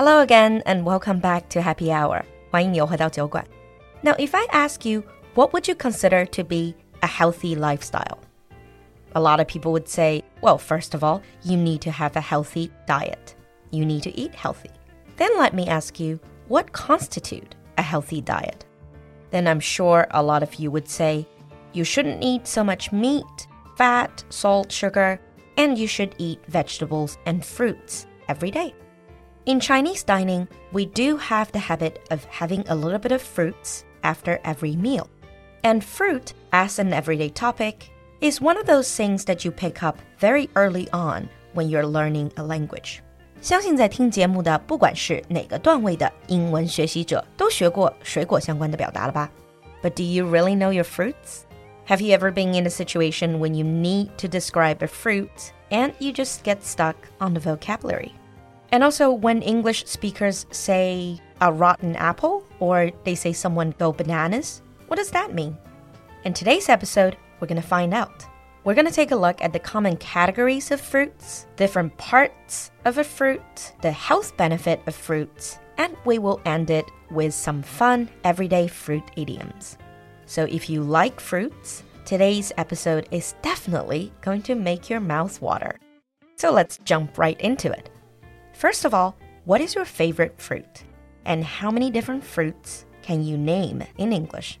Hello again and welcome back to Happy Hour. 欢迎你又回到酒馆. Now, if I ask you, what would you consider to be a healthy lifestyle? A lot of people would say, well, first of all, you need to have a healthy diet. You need to eat healthy. Then let me ask you, what constitute a healthy diet? Then I'm sure a lot of you would say, you shouldn't eat so much meat, fat, salt, sugar, and you should eat vegetables and fruits every day. In Chinese dining, we do have the habit of having a little bit of fruits after every meal. And fruit, as an everyday topic, is one of those things that you pick up very early on when you're learning a language. 相信在听节目的，不管是哪个段位的英文学习者，都学过水果相关的表达了吧？But do you really know your fruits? Have you ever been in a situation when you need to describe a fruit and you just get stuck on the vocabulary? And also, when English speakers say a rotten apple or they say someone go bananas, what does that mean? In today's episode, we're going to find out. We're going to take a look at the common categories of fruits, different parts of a fruit, the health benefit of fruits, and we will end it with some fun everyday fruit idioms. So if you like fruits, today's episode is definitely going to make your mouth water. So let's jump right into it. First of all, what is your favorite fruit? And how many different fruits can you name in English?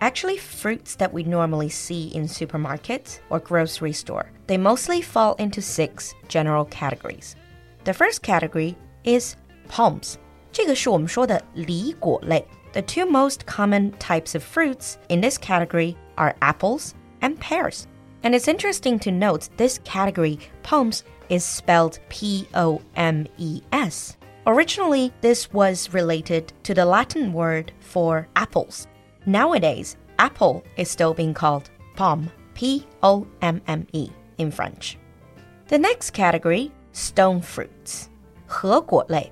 Actually, fruits that we normally see in supermarkets or grocery store, they mostly fall into six general categories. The first category is pomes. 这个是我们说的梨果类. The two most common types of fruits in this category are apples and pears. And it's interesting to note this category, pomes, is spelled P O M E S. Originally, this was related to the Latin word for apples. Nowadays, apple is still being called pomme, P O M M E, in French. The next category, stone fruits, 核果类.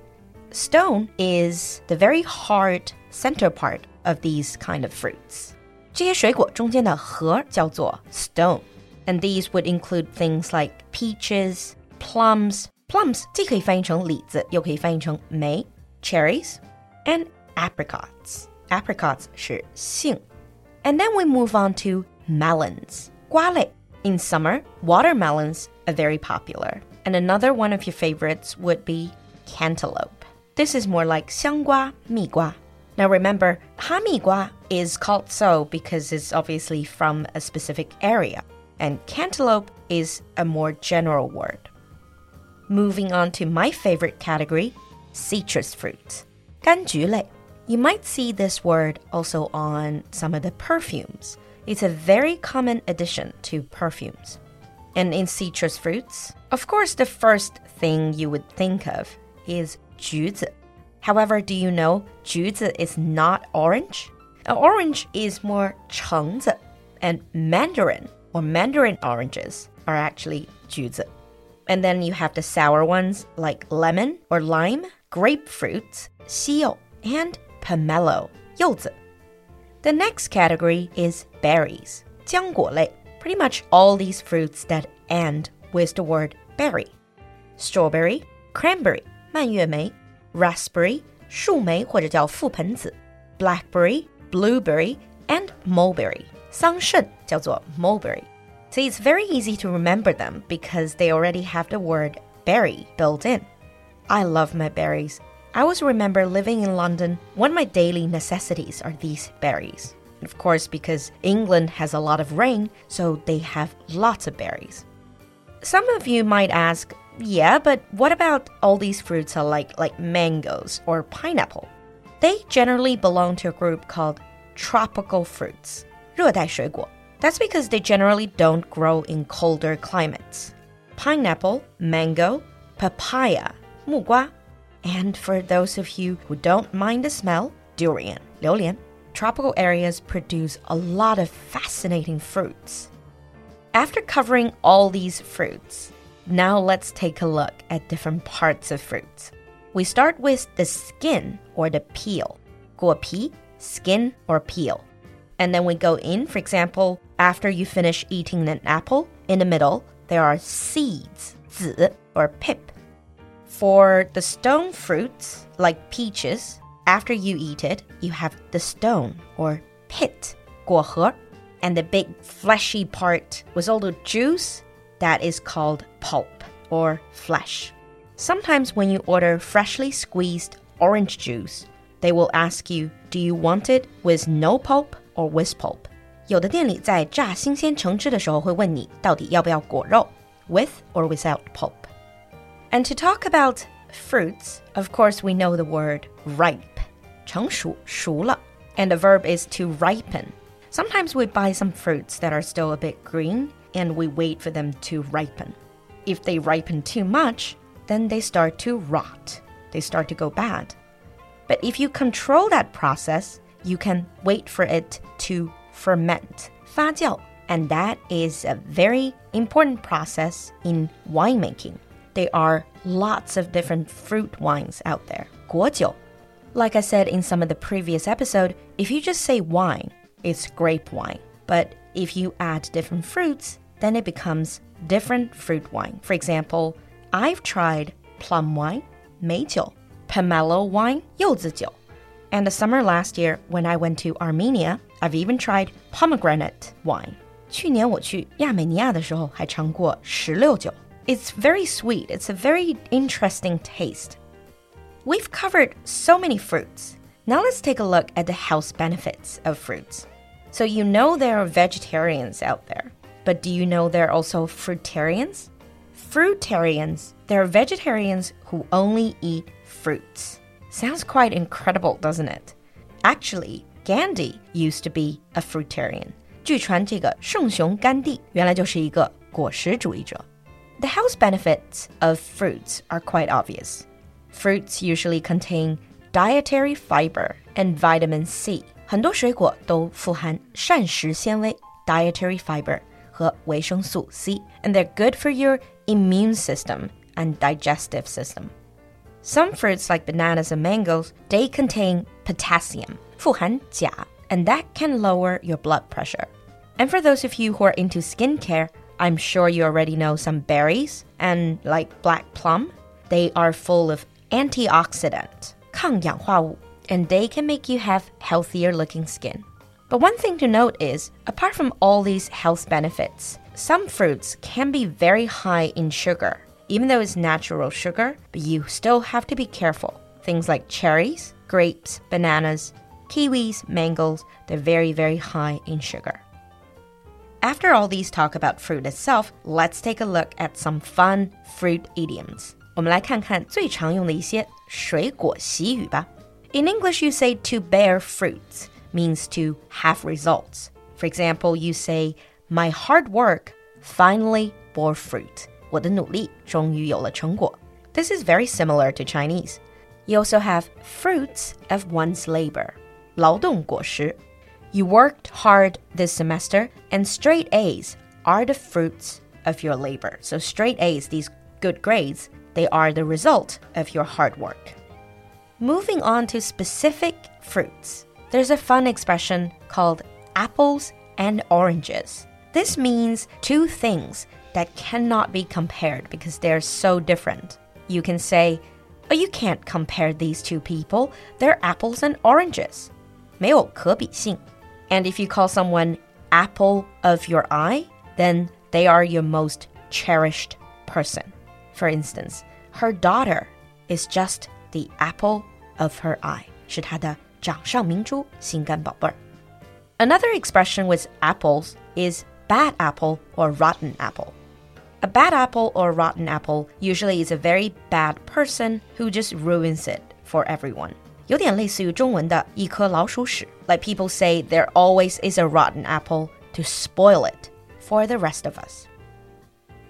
Stone is the very hard center part of these kind of fruits. 这些水果中间的核叫做 stone, and these would include things like peaches, plums. Plums 既可以翻译成李子，又可以翻译成梅，cherries and apricots. Apricots 是杏。And then we move on to melons. 瓜类. In summer, watermelons are very popular. And another one of your favorites would be cantaloupe. This is more like 香瓜,蜜瓜. Now remember, 哈密瓜 is called so because it's obviously from a specific area, and cantaloupe is a more general word. Moving on to my favorite category, citrus fruits. 柑橘类. You might see this word also on some of the perfumes. It's a very common addition to perfumes. And in citrus fruits, of course, the first thing you would think of is 橘子. However, do you know 橘子 is not orange? orange is more 橙子, and mandarin or mandarin oranges are actually 橘子. And then you have the sour ones like lemon or lime, grapefruit, 西柚, and pomelo, 柚子. The next category is berries, 浆果类. Pretty much all these fruits that end with the word berry. Strawberry, cranberry, 蔓越莓, raspberry, 树莓或者叫覆盆子, blackberry, blueberry, and mulberry. 桑葚叫做 mulberry. So it's very easy to remember them because they already have the word berry built in. I love my berries. I always remember living in London, one of my daily necessities are these berries. Of course, because England has a lot of rain, so they have lots of berries. Some of you might ask, yeah, but what about all these fruits are like like mangoes or pineapple? They generally belong to a group called tropical fruits, 热带水果. That's because they generally don't grow in colder climates. Pineapple, mango, papaya, 木瓜, and for those of you who don't mind the smell, durian, 榴莲. Tropical areas produce a lot of fascinating fruits. After covering all these fruits, now let's take a look at different parts of fruits. We start with the skin or the peel. 果皮, skin or peel. And then we go in, for example, after you finish eating an apple, in the middle, there are seeds, 籽 or pip. For the stone fruits, like peaches, after you eat it, you have the stone or pit, 果核, and the big fleshy part with all the juice that is called pulp or flesh. Sometimes when you order freshly squeezed orange juice, they will ask you, do you want it with no pulp or with pulp? 有的店里在榨新鲜橙汁的时候会问你到底要不要果肉，with or without pulp. And to talk about fruits, of course we know the word ripe. 成熟,熟了. And the verb is to ripen. Sometimes we buy some fruits that are still a bit green and we wait for them to ripen. If they ripen too much, then they start to rot. They start to go bad. But if you control that process, you can wait for it to ferment. 发酵, and that is a very important process in winemaking. There are lots of different fruit wines out there. 果酒. Like I said in some of the previous episode, if you just say wine, it's grape wine. But if you add different fruits, then it becomes different fruit wine. For example, I've tried plum wine, 梅酒, pomelo wine, 柚子酒. And the summer last year, when I went to Armenia, I've even tried pomegranate wine. 去年我去亚美尼亚的时候，还尝过石榴酒。It's very sweet. It's a very interesting taste. We've covered so many fruits. Now let's take a look at the health benefits of fruits. So you know there are vegetarians out there, but do you know there are also fruitarians? Fruitarians, they're vegetarians who only eat fruits. Sounds quite incredible, doesn't it? Actually, Gandhi used to be a fruitarian. 据传，这个圣雄甘地原来就是一个果实主义者。The health benefits of fruits are quite obvious. Fruits usually contain dietary fiber and vitamin C. 很多水果都富含膳食纤维 dietary fiber 和维生素 C, and they're good for your immune system and digestive system. Some fruits like bananas and mangoes, they contain potassium, 富含钾, and that can lower your blood pressure. And for those of you who are into skincare, I'm sure you already know some berries and like black plum. They are full of antioxidant, 抗氧化物, and they can make you have healthier looking skin. But one thing to note is, apart from all these health benefits, some fruits can be very high in sugar. Even though it's natural sugar, but you still have to be careful. Things like cherries, grapes, bananas, kiwis, mangoes, they're very, very high in sugar. After all these talk about fruit itself, let's take a look at some fun fruit idioms. 我们来看看最常用的一些水果习语吧. In English, you say to bear fruits means to have results. For example, you say, My hard work finally bore fruit. 我的努力终于有了成果. This is very similar to Chinese. You also have fruits of one's labor. 劳动果实. You worked hard this semester, and straight A's are the fruits of your labor. So, straight A's, these good grades, they are the result of your hard work. Moving on to specific fruits, there's a fun expression called apples and oranges. This means two things that cannot be compared because they're so different. You can say, Oh, you can't compare these two people. They're apples and oranges. 没有可比性. And if you call someone apple of your eye, then they are your most cherished person. For instance, her daughter is just the apple of her eye. 是她的掌上明珠，心肝宝贝儿。Another expression with apples is bad apple or rotten apple. A bad apple or rotten apple usually is a very bad person who just ruins it for everyone. 有点类似于中文的一颗老鼠屎. Like people say there always is a rotten apple to spoil it for the rest of us.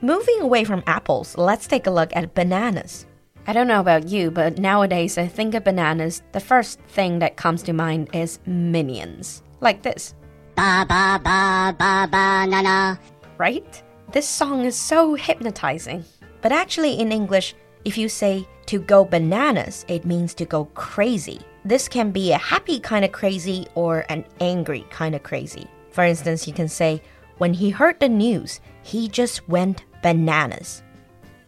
Moving away from apples, let's take a look at bananas. I don't know about you, but nowadays I think of bananas, the first thing that comes to mind is minions. Like this. Ba ba ba ba banana. Right? This song is so hypnotizing. But actually, in English, if you say to go bananas, it means to go crazy. This can be a happy kind of crazy or an angry kind of crazy. For instance, you can say, when he heard the news, he just went bananas.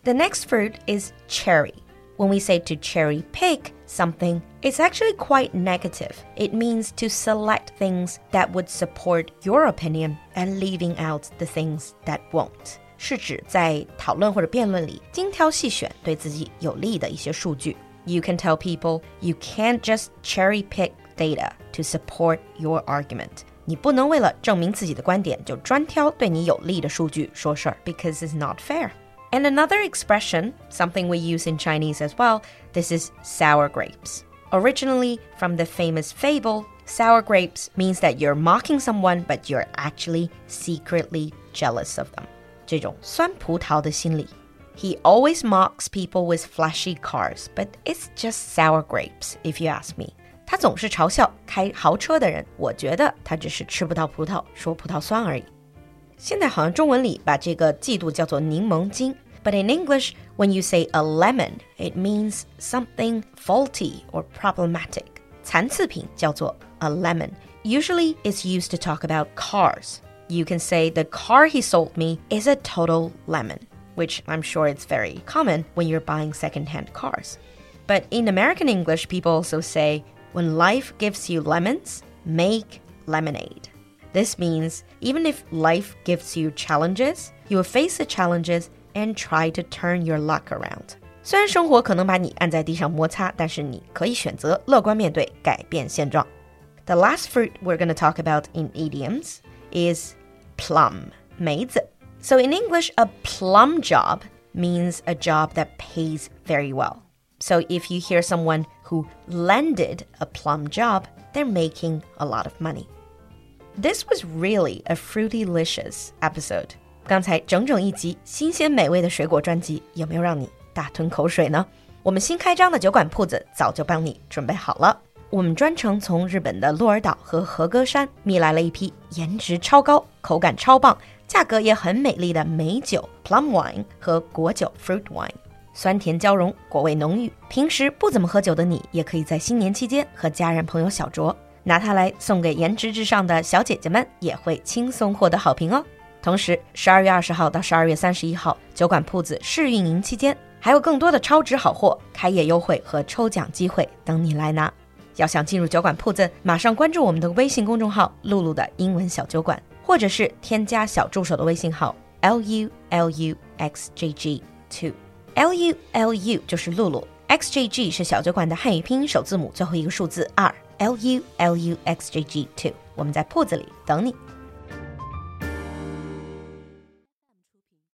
The next fruit is cherry. when we say to cherry pick something, it's actually quite negative. It means to select things that would support your opinion and leaving out the things that won't. 是指在讨论或者辩论里精挑细选对自己有利的一些数据。You can tell people you can't just cherry pick data to support your argument. 你不能为了证明自己的观点就专挑对你有利的数据说事儿，because it's not fair. And another expression, something we use in Chinese as well, this is sour grapes. Originally from the famous fable, sour grapes means that you're mocking someone, but you're actually secretly jealous of them. 这种酸葡萄的心理. He always mocks people with flashy cars, but it's just sour grapes, if you ask me. 他总是嘲笑开豪车的人，我觉得他只是吃不到葡萄，说葡萄酸而已。 现在好像中文里把这个嫉妒叫做柠檬精，but in English, when you say a lemon, it means something faulty or problematic. 残次品叫做 a lemon. Usually, it's used to talk about cars you can say the car he sold me is a total lemon, which I'm sure it's very common when you're buying secondhand cars. But in American English, people also say, when life gives you lemons, make lemonade. This means even if life gives you challenges, you will face the challenges and try to turn your luck around. 虽然生活可能把你按在地上摩擦，但是你可以选择乐观面对，改变现状。The last fruit we're going to talk about in idioms is plum, 梅子. So in English, a plum job means a job that pays very well. So if you hear someone who landed a plum job, they're making a lot of money. This was really a fruitylicious episode. 刚才整整一集新鲜美味的水果专辑，有没有让你大吞口水呢？我们新开张的酒馆铺子早就帮你准备好了。我们专程从日本的鹿儿岛和和歌山觅来了一批颜值超高、口感超棒、价格也很美丽的美酒 （plum wine） 和果酒 （fruit wine），酸甜交融，果味浓郁。平时不怎么喝酒的你，也可以在新年期间和家人朋友小酌，拿它来送给颜值至上的小姐姐们，也会轻松获得好评哦。同时，十二月二十号到十二月三十一号，酒馆铺子试运营期间，还有更多的超值好货、开业优惠和抽奖机会等你来拿。要想进入酒馆铺子，马上关注我们的微信公众号“露露的英文小酒馆”，或者是添加小助手的微信号 l u l u x j g two l u l u 就是露露，x j g 是小酒馆的汉语拼音首字母最后一个数字二 l u l u x j g two。我们在铺子里等你。